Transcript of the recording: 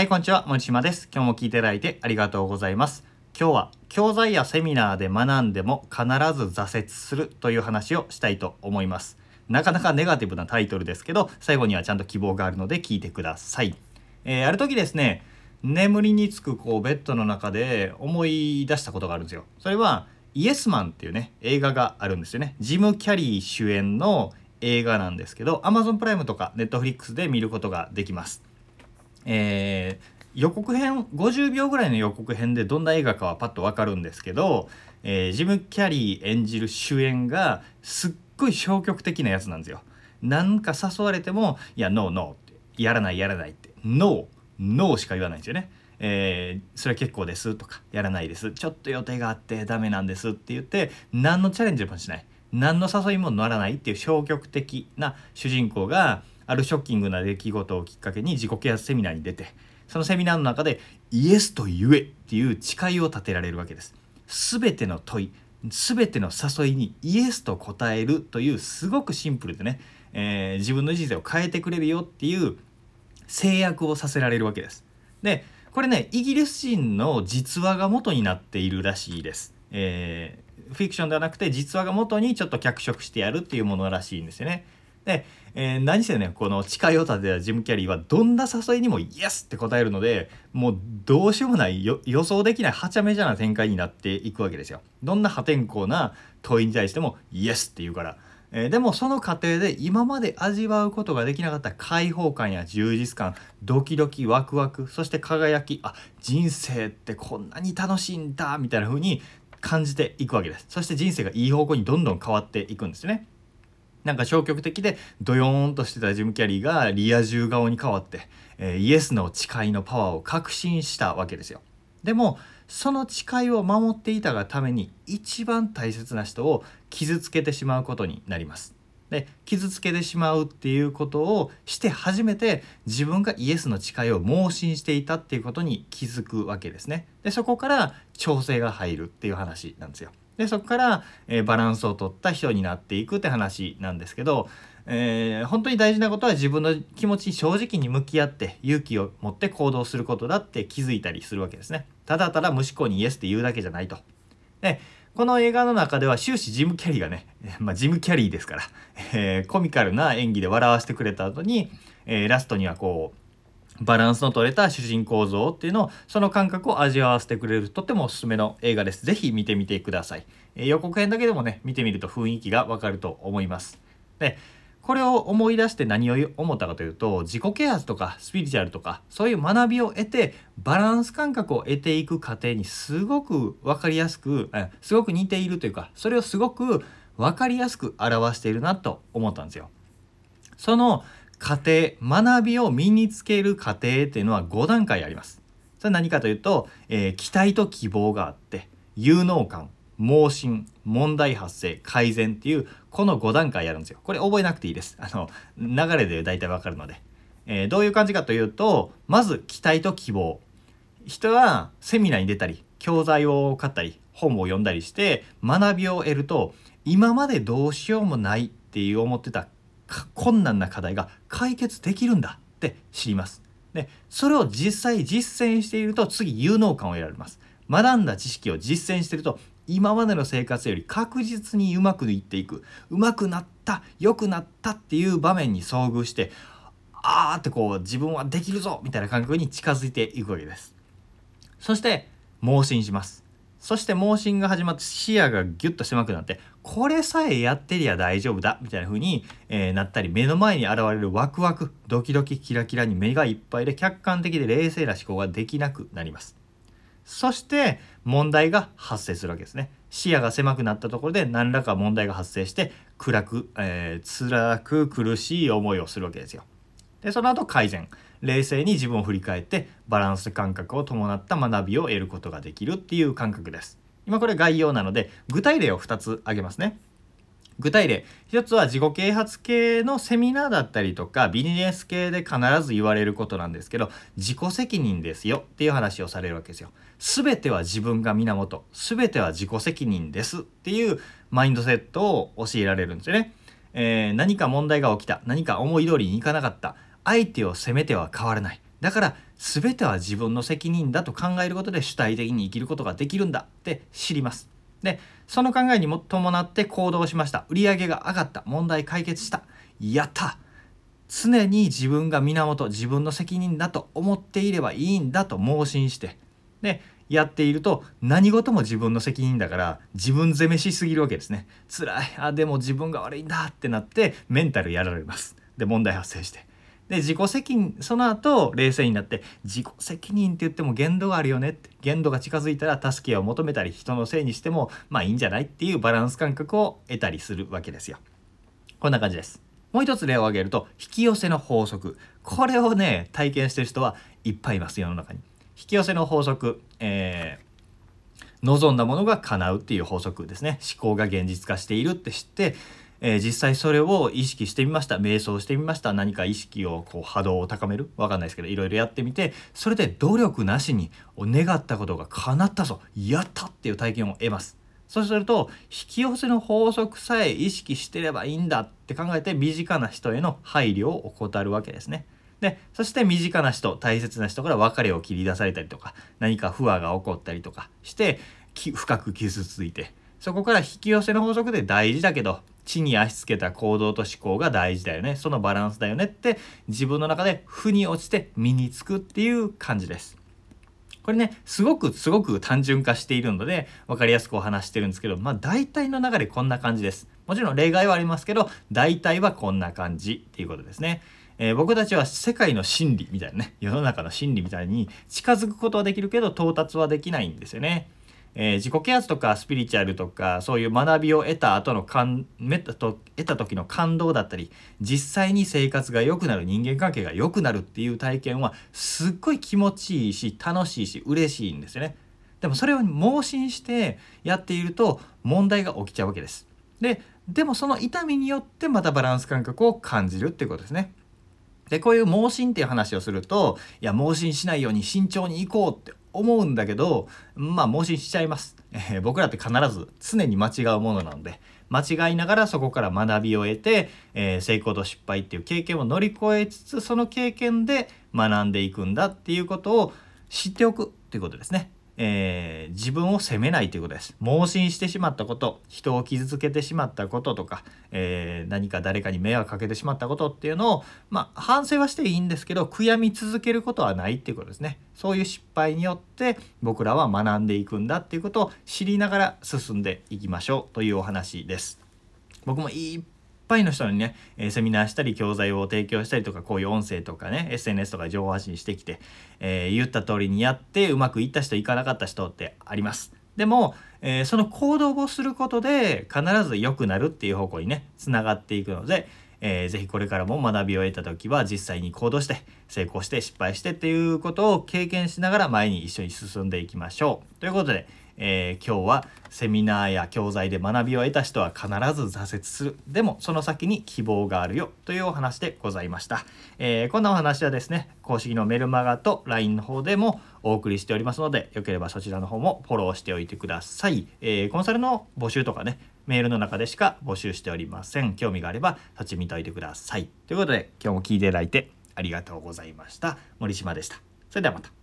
はい、こんにちは。森島です。今日も聞いていただいてありがとうございます。今日は教材やセミナーで学んでも必ず挫折するという話をしたいと思います。なかなかネガティブなタイトルですけど、最後にはちゃんと希望があるので聞いてください。えー、ある時ですね、眠りにつくこうベッドの中で思い出したことがあるんですよ。それはイエスマンっていうね、映画があるんですよね。ジム・キャリー主演の映画なんですけど Amazon プライムとか Netflix で見ることができます。えー、予告編50秒ぐらいの予告編でどんな映画かはパッと分かるんですけど、えー、ジム・キャリー演じる主演がすっごい消極的なやつなんですよ。なんか誘われても「いやノーノー」って「やらないやらない」って「ノーノー」しか言わないんですよね。えー、それは結構ですとかやらないですちょっと予定があってダメなんですって言って何のチャレンジもしない何の誘いも乗らないっていう消極的な主人公があるショッキングな出来事をきっかけに自己啓発セミナーに出てそのセミナーの中でイエスと言えっていう誓いを立てられるわけです。全ての問い全ての誘いにイエスと答えるというすごくシンプルでね、えー、自分の人生を変えてくれるよっていう制約をさせられるわけです。でこれねイギリス人の実話が元になっているらしいです。えー、フィクションではなくて実話が元にちょっと脚色してやるっていうものらしいんですよね。で、えー、何せねこの誓いを立てたジム・キャリーはどんな誘いにもイエスって答えるのでもうどうしようもない予想できないはちゃめちゃな展開になっていくわけですよ。どんな破天荒な問いに対してもイエスって言うから。えー、でもその過程で今まで味わうことができなかった開放感や充実感ドキドキワクワクそして輝きあ人生ってこんなに楽しいんだみたいな風に感じていくわけですそして人生がいい方向にどんどん変わっていくんですねなんか消極的でドヨーンとしてたジム・キャリーがリア充顔に変わって、えー、イエスの誓いのパワーを確信したわけですよ。でもその誓いを守っていたがために一番大切な人を傷つけてしまうことになります。で傷つけてしまうっていうことをして初めて自分がイエスの誓いを盲信していたっていうことに気づくわけですね。でそこから調整が入るっていう話なんですよ。でそこから、えー、バランスをとった人になっていくって話なんですけど、えー、本当に大事なことは自分の気持ちに正直に向き合って勇気を持って行動することだって気づいたりするわけですね。ただただ無思考にイエスって言うだけじゃないと。でこの映画の中では終始ジム・キャリーがね、まあ、ジム・キャリーですから、えー、コミカルな演技で笑わせてくれた後に、え、ラストにはこうバランスの取れた主人公像っていうのをその感覚を味わわせてくれるとってもおすすめの映画です。ぜひ見てみてください。えー、予告編だけでもね見てみると雰囲気がわかると思います。でこれを思い出して何を思ったかというと自己啓発とかスピリチュアルとかそういう学びを得てバランス感覚を得ていく過程にすごく分かりやすくすごく似ているというかそれをすごく分かりやすく表しているなと思ったんですよ。その過程学びを身につける過程っていうのは5段階あります。それは何かというと、えー、期待と希望があって有能感盲信問題発生改善っていうこの5段階やるんですよ。これ覚えなくていいです。あの流れで大体わかるので、えー、どういう感じかというとまず期待と希望人はセミナーに出たり教材を買ったり本を読んだりして学びを得ると今までどうしようもないっていう思ってた困難な課題が解決できるんだって知ります。でそれを実際実践していると次有能感を得られます。学んだ知識を実践していると今までの生活より確実にうまくいっていくうまくなった良くなったっていう場面に遭遇してあーってこう自分はできるぞみたいな感覚に近づいていくわけです。そして盲信します。そして盲信が始まって視野がギュッと狭くなってこれさえやってりゃ大丈夫だみたいな風に、え、なったり目の前に現れるワクワクドキドキキラキラに目がいっぱいで客観的で冷静な思考ができなくなります。そして問題が発生するわけですね。視野が狭くなったところで何らか問題が発生して暗く、えー、辛く苦しい思いをするわけですよ。でその後改善。冷静に自分を振り返ってバランス感覚を伴った学びを得ることができるっていう感覚です。今これ概要なので具体例を2つ挙げますね。具体例1つは自己啓発系のセミナーだったりとかビジネス系で必ず言われることなんですけど自己責任ですよっていう話をされるわけですよ。全ては自分が源全ては自己責任ですっていうマインドセットを教えられるんですよね。えー、何か問題が起きた何か思い通りにいかなかった相手を責めては変わらない。だから全ては自分の責任だと考えることで主体的に生きることができるんだって知ります。でその考えにも伴って行動しました。売り上げが上がった。問題解決した。やった。常に自分が源自分の責任だと思っていればいいんだと盲信して。でやっていると何事も自分の責任だから自分責めしすぎるわけですね。辛い。あでも自分が悪いんだってなってメンタルやられます。で問題発生して。で自己責任その後冷静になって自己責任って言っても限度があるよねって限度が近づいたら助けを求めたり人のせいにしてもまあいいんじゃないっていうバランス感覚を得たりするわけですよ。こんな感じです。もう一つ例を挙げると引き寄せの法則。これをね体験してる人はいっぱいいます世の中に。引き寄せの法則、えー、望んだものが叶うっていう法則ですね。思考が現実化しているって知ってえー、実際それを意識してみました。瞑想してみました。何か意識をこう波動を高める？わかんないですけどいろいろやってみてそれで努力なしに願ったことが叶ったぞ。やったっていう体験を得ます。そうすると引き寄せの法則さえ意識してればいいんだって考えて身近な人への配慮を怠るわけですね。でそして身近な人大切な人から別れを切り出されたりとか何か不和が起こったりとかして深く傷ついてそこから引き寄せの法則で大事だけど地に足つけた行動と思考が大事だよねそのバランスだよねって自分の中で負に落ちて身につくっていう感じです。これねすごくすごく単純化しているので分かりやすくお話してるんですけどまあ大体の流れこんな感じです。もちろん例外はありますけど大体はこんな感じっていうことですね。えー、僕たちは世界の真理みたいなね世の中の真理みたいに近づくことはできるけど到達はできないんですよね。えー、自己啓発とかスピリチュアルとかそういう学びを得た後の感得た時の感動だったり実際に生活が良くなる人間関係が良くなるっていう体験はすっごい気持ちいいし楽しいし嬉しいんですよね。でもそれを盲信してやっていると問題が起きちゃうわけです。ででもその痛みによってまたバランス感覚を感じるっていうことですね。でこういう盲信っていう話をするといや盲信しないように慎重に行こうって思うんだけどまあ盲信しちゃいます、えー、僕らって必ず常に間違うものなので間違いながらそこから学びを得て、えー、成功と失敗っていう経験を乗り越えつつその経験で学んでいくんだっていうことを知っておくっていうことですね。えー、自分を責めないということです。盲信してしまったこと、人を傷つけてしまったこととか、えー、何か誰かに迷惑かけてしまったことっていうのを、まあ、反省はしていいんですけど、悔やみ続けることはないっていうことですね。そういう失敗によって僕らは学んでいくんだっていうことを知りながら進んでいきましょうというお話です。僕もいっぱいの人にね、えセミナーしたり教材を提供したりとかこういう音声とかね SNS とか情報発信してきて、え、言った通りにやってうまくいった人いかなかった人ってあります。でも、えー、その行動をすることで必ず良くなるっていう方向にねつながっていくので、えー、ぜひこれからも学びを得た時は実際に行動して成功して失敗してっていうことを経験しながら前に一緒に進んでいきましょう。ということでえー、今日はセミナーや教材で学びを得た人は必ず挫折する。でもその先に希望があるよというお話でございました、えー、こんなお話はですね公式のメルマガと LINE の方でもお送りしておりますのでよければそちらの方もフォローしておいてください、えー、コンサルの募集とかねメールの中でしか募集しておりません。興味があればそっち見といてください。ということで今日も聞いていただいてありがとうございました。森島でした。それではまた。